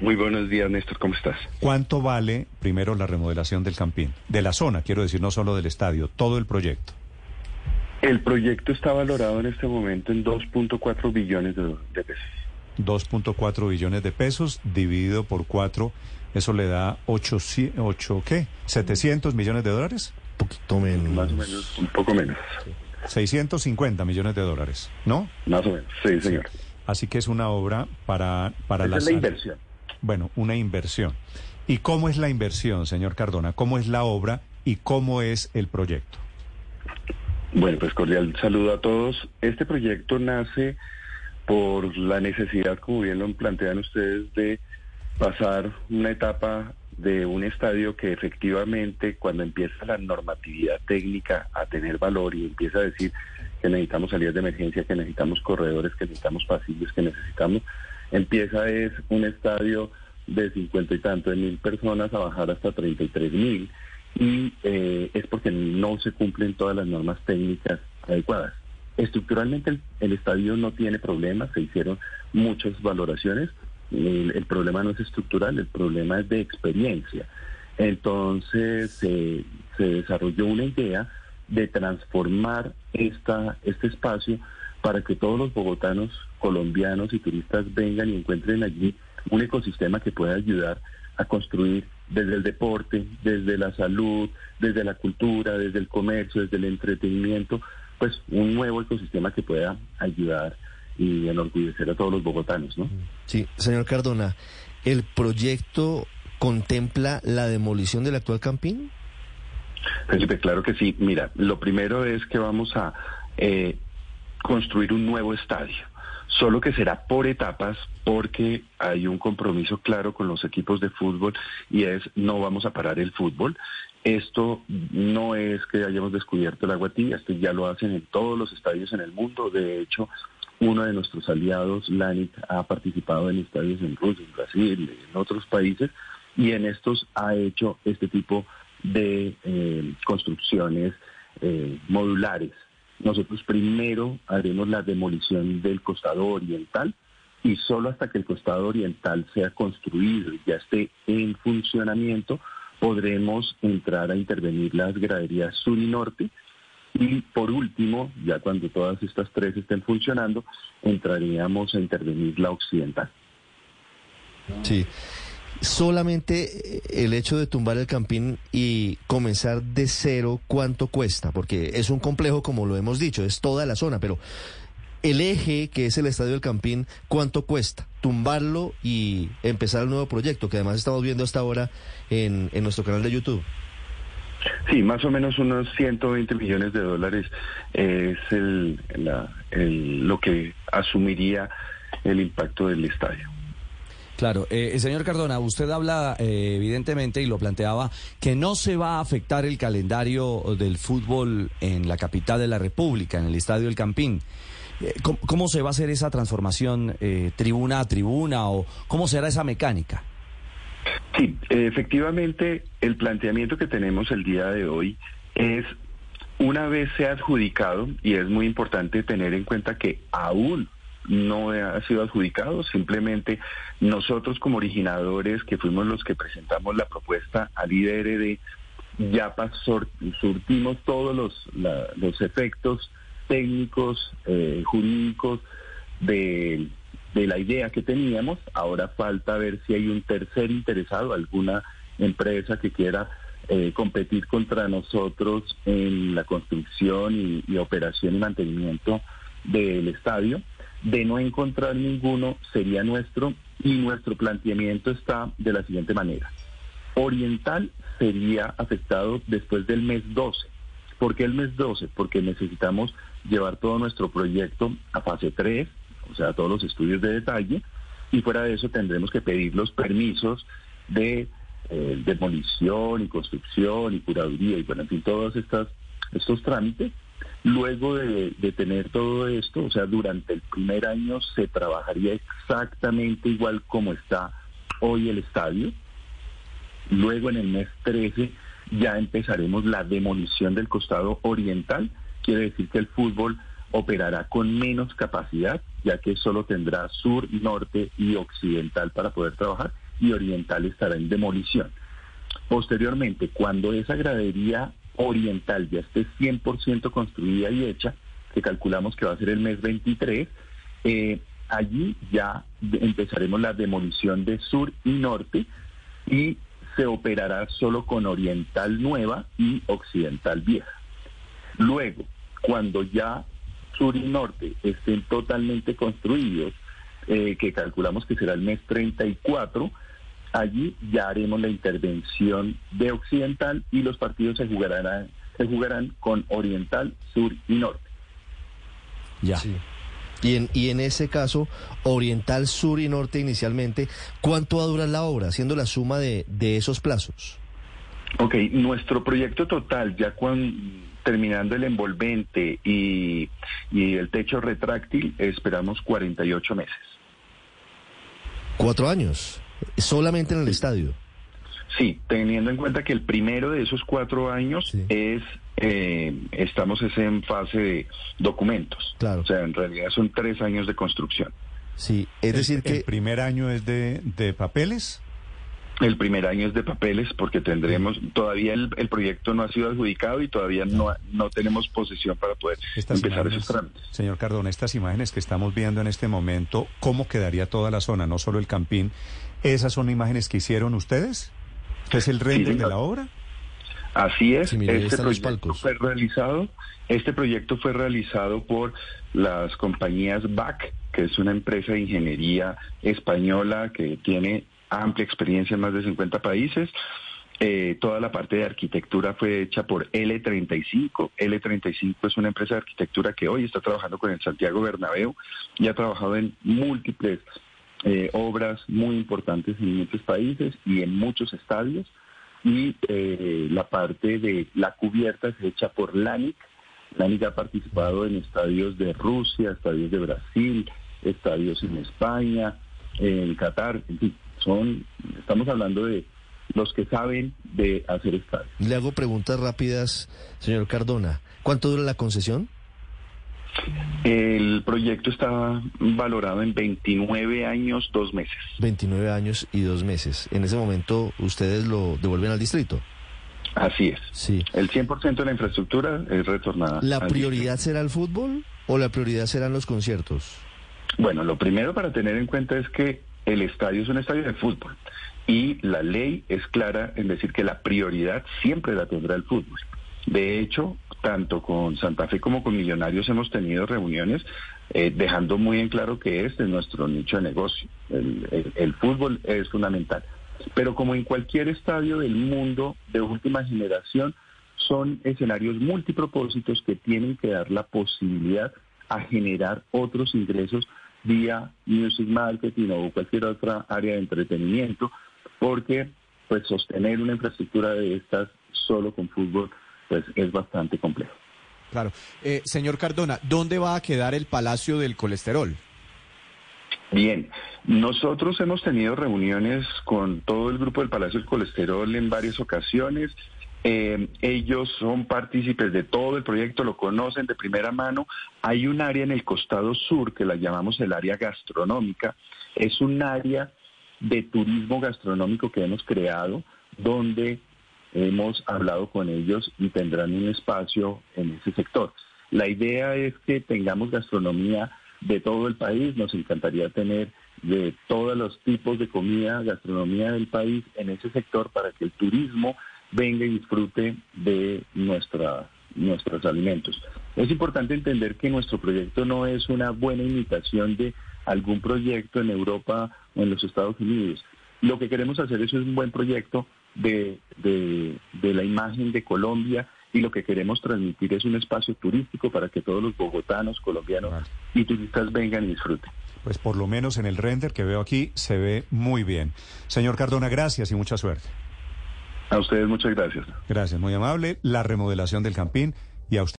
Muy buenos días, Néstor, ¿cómo estás? ¿Cuánto vale primero la remodelación del Campín? De la zona, quiero decir, no solo del estadio, todo el proyecto. El proyecto está valorado en este momento en 2.4 billones de, de pesos. 2.4 billones de pesos dividido por 4, eso le da 8, 8 ¿qué? ¿700 millones de dólares? Un poquito menos. Más o menos, un poco menos. 650 millones de dólares, ¿no? Más o menos, sí, señor. Así que es una obra para, para Esa la... es la inversión. Bueno, una inversión. ¿Y cómo es la inversión, señor Cardona? ¿Cómo es la obra y cómo es el proyecto? Bueno, pues cordial saludo a todos. Este proyecto nace por la necesidad, como bien lo plantean ustedes, de pasar una etapa de un estadio que efectivamente cuando empieza la normatividad técnica a tener valor y empieza a decir que necesitamos salidas de emergencia, que necesitamos corredores, que necesitamos pasillos, que necesitamos, empieza es un estadio de cincuenta y tantos mil personas a bajar hasta treinta y tres mil y eh, es porque no se cumplen todas las normas técnicas adecuadas. Estructuralmente el, estadio no tiene problemas, se hicieron muchas valoraciones, el, el, problema no es estructural, el problema es de experiencia. Entonces se desarrolló una idea de transformar esta, este espacio para que todos los bogotanos, colombianos y turistas vengan y encuentren allí un ecosistema que pueda ayudar a construir desde el deporte, desde la salud, desde la cultura, desde el comercio, desde el entretenimiento, pues un nuevo ecosistema que pueda ayudar y enorgullecer a todos los bogotanos, ¿no? Sí, señor Cardona, ¿el proyecto contempla la demolición del actual campín? Felipe, claro que sí. Mira, lo primero es que vamos a eh, construir un nuevo estadio solo que será por etapas porque hay un compromiso claro con los equipos de fútbol y es no vamos a parar el fútbol. Esto no es que hayamos descubierto el agua esto ya lo hacen en todos los estadios en el mundo. De hecho, uno de nuestros aliados, LANIT, ha participado en estadios en Rusia, en Brasil, en otros países y en estos ha hecho este tipo de eh, construcciones eh, modulares nosotros primero haremos la demolición del costado oriental y solo hasta que el costado oriental sea construido y ya esté en funcionamiento, podremos entrar a intervenir las graderías sur y norte. Y por último, ya cuando todas estas tres estén funcionando, entraríamos a intervenir la occidental. Sí solamente eh, el hecho de tumbar el campín y comenzar de cero, ¿cuánto cuesta? Porque es un complejo, como lo hemos dicho, es toda la zona, pero el eje, que es el estadio del campín, ¿cuánto cuesta? Tumbarlo y empezar el nuevo proyecto, que además estamos viendo hasta ahora en, nuestro canal de YouTube. Sí, más o menos unos 120 millones de dólares es el, el, lo que asumiría el impacto del estadio. Claro, eh, señor Cardona, usted habla eh, evidentemente y lo planteaba que no se va a afectar el calendario del fútbol en la capital de la República, en el Estadio del Campín. Eh, ¿cómo, ¿cómo, se va a hacer esa transformación eh, tribuna a tribuna o cómo será esa mecánica? Sí, efectivamente el planteamiento que tenemos el día de hoy es una vez sea adjudicado y es muy importante tener en cuenta que aún no ha sido adjudicado, simplemente nosotros como originadores, que fuimos los que presentamos la propuesta al IDRD, ya surtimos todos los, los efectos técnicos, eh, jurídicos de, de la idea que teníamos. Ahora falta ver si hay un tercer interesado, alguna empresa que quiera eh, competir contra nosotros en la construcción y operación y mantenimiento del estadio. De no encontrar ninguno sería nuestro y nuestro planteamiento está de la siguiente manera. Oriental sería afectado después del mes 12. ¿Por qué el mes 12? Porque necesitamos llevar todo nuestro proyecto a fase 3, o sea, todos los estudios de detalle, y fuera de eso tendremos que pedir los permisos de eh, demolición y construcción y curaduría y bueno, en fin, todos estas, estos trámites Luego de, tener todo esto, o sea, durante el primer año se trabajaría exactamente igual como está hoy el estadio. Luego en el mes 13 ya empezaremos la demolición del costado oriental. Quiere decir que el fútbol operará con menos capacidad, ya que solo tendrá sur, norte y occidental para poder trabajar. y Oriental estará en demolición. Posteriormente, cuando esa gradería oriental ya esté 100% construida y hecha, que calculamos que va a ser el mes 23, eh, allí ya empezaremos la demolición de sur y norte y se operará solo con oriental nueva y occidental vieja. Luego, cuando ya sur y norte estén totalmente construidos, eh, que calculamos que será el mes 34, allí ya haremos la intervención de occidental y los partidos se jugarán, se jugarán con oriental, sur y norte. Ya. Y en, y en ese caso, oriental, sur y norte inicialmente, ¿cuánto va a durar la obra, haciendo la suma de, de esos plazos? Ok, nuestro proyecto total, ya cuando terminando el envolvente y, y el techo retráctil, esperamos 48 meses. Cuatro años, solamente en el estadio. Sí, teniendo en cuenta que el primero de esos cuatro años es, eh, estamos en fase de documentos. Claro. O sea, en realidad son tres años de construcción. Sí, es decir que... ¿El primer año es de, de papeles? El primer año es de papeles porque tendremos, todavía el, el, proyecto no ha sido adjudicado y todavía no, no tenemos posesión para poder estas empezar imágenes, esos trámites. Señor Cardona, estas imágenes que estamos viendo en este momento, ¿cómo quedaría toda la zona, no solo el Campín? ¿Esas son imágenes que hicieron ustedes? ¿Es el render Sí, de la obra? Así es, Sí, este proyecto palcos. fue realizado, este proyecto fue realizado por las compañías BAC, que es una empresa de ingeniería española que tiene amplia experiencia en más de 50 países. Eh, toda la parte de arquitectura fue hecha por L35. L35 es una empresa de arquitectura que hoy está trabajando con el Santiago Bernabéu y ha trabajado en múltiples eh, obras muy importantes en muchos países y en muchos estadios. Y eh, la parte de la cubierta es hecha por LANIC. LANIC ha participado en estadios de Rusia, estadios de Brasil, estadios en España, en Qatar, en fin, son, estamos hablando de los que saben de hacer estadios. Le hago preguntas rápidas, señor Cardona. ¿Cuánto dura la concesión? El proyecto está valorado en 29 años, dos meses. 29 años y dos meses. En ese momento, ¿ustedes lo devuelven al distrito? Así es. Sí. El 100% de la infraestructura es retornada. ¿La prioridad será el fútbol o la prioridad serán los conciertos? Bueno, lo primero para tener en cuenta es que el estadio es un estadio de fútbol y la ley es clara en decir que la prioridad siempre la tendrá el fútbol. De hecho, tanto con Santa Fe como con Millonarios hemos tenido reuniones eh, dejando muy en claro que este es nuestro nicho de negocio. El, el- el fútbol es fundamental. Pero como en cualquier estadio del mundo de última generación, son escenarios multipropósitos que tienen que dar la posibilidad a generar otros ingresos vía music marketing o cualquier otra área de entretenimiento, porque pues sostener una infraestructura de estas solo con fútbol pues es bastante complejo. Claro. Eh, señor Cardona, ¿dónde va a quedar el Palacio del Colesterol? Bien, nosotros hemos tenido reuniones con todo el grupo del Palacio del Colesterol en varias ocasiones. Eh, ellos son partícipes de todo el proyecto, lo conocen de primera mano. Hay un área en el costado sur que la llamamos el área gastronómica. Es un área de turismo gastronómico que hemos creado donde hemos hablado con ellos y tendrán un espacio en ese sector. La idea es que tengamos gastronomía de todo el país, nos encantaría tener de todos los tipos de comida, gastronomía del país en ese sector para que el turismo venga y disfrute de nuestra, nuestros alimentos. Es importante entender que nuestro proyecto no es una buena imitación de algún proyecto en Europa o en los Estados Unidos. Lo que queremos hacer es un buen proyecto de, de, de la imagen de Colombia y lo que queremos transmitir es un espacio turístico para que todos los bogotanos, colombianos y turistas vengan y disfruten. Pues por lo menos en el render que veo aquí se ve muy bien. Señor Cardona, gracias y mucha suerte. A ustedes muchas gracias. Gracias, muy amable. La remodelación del Campín y a usted.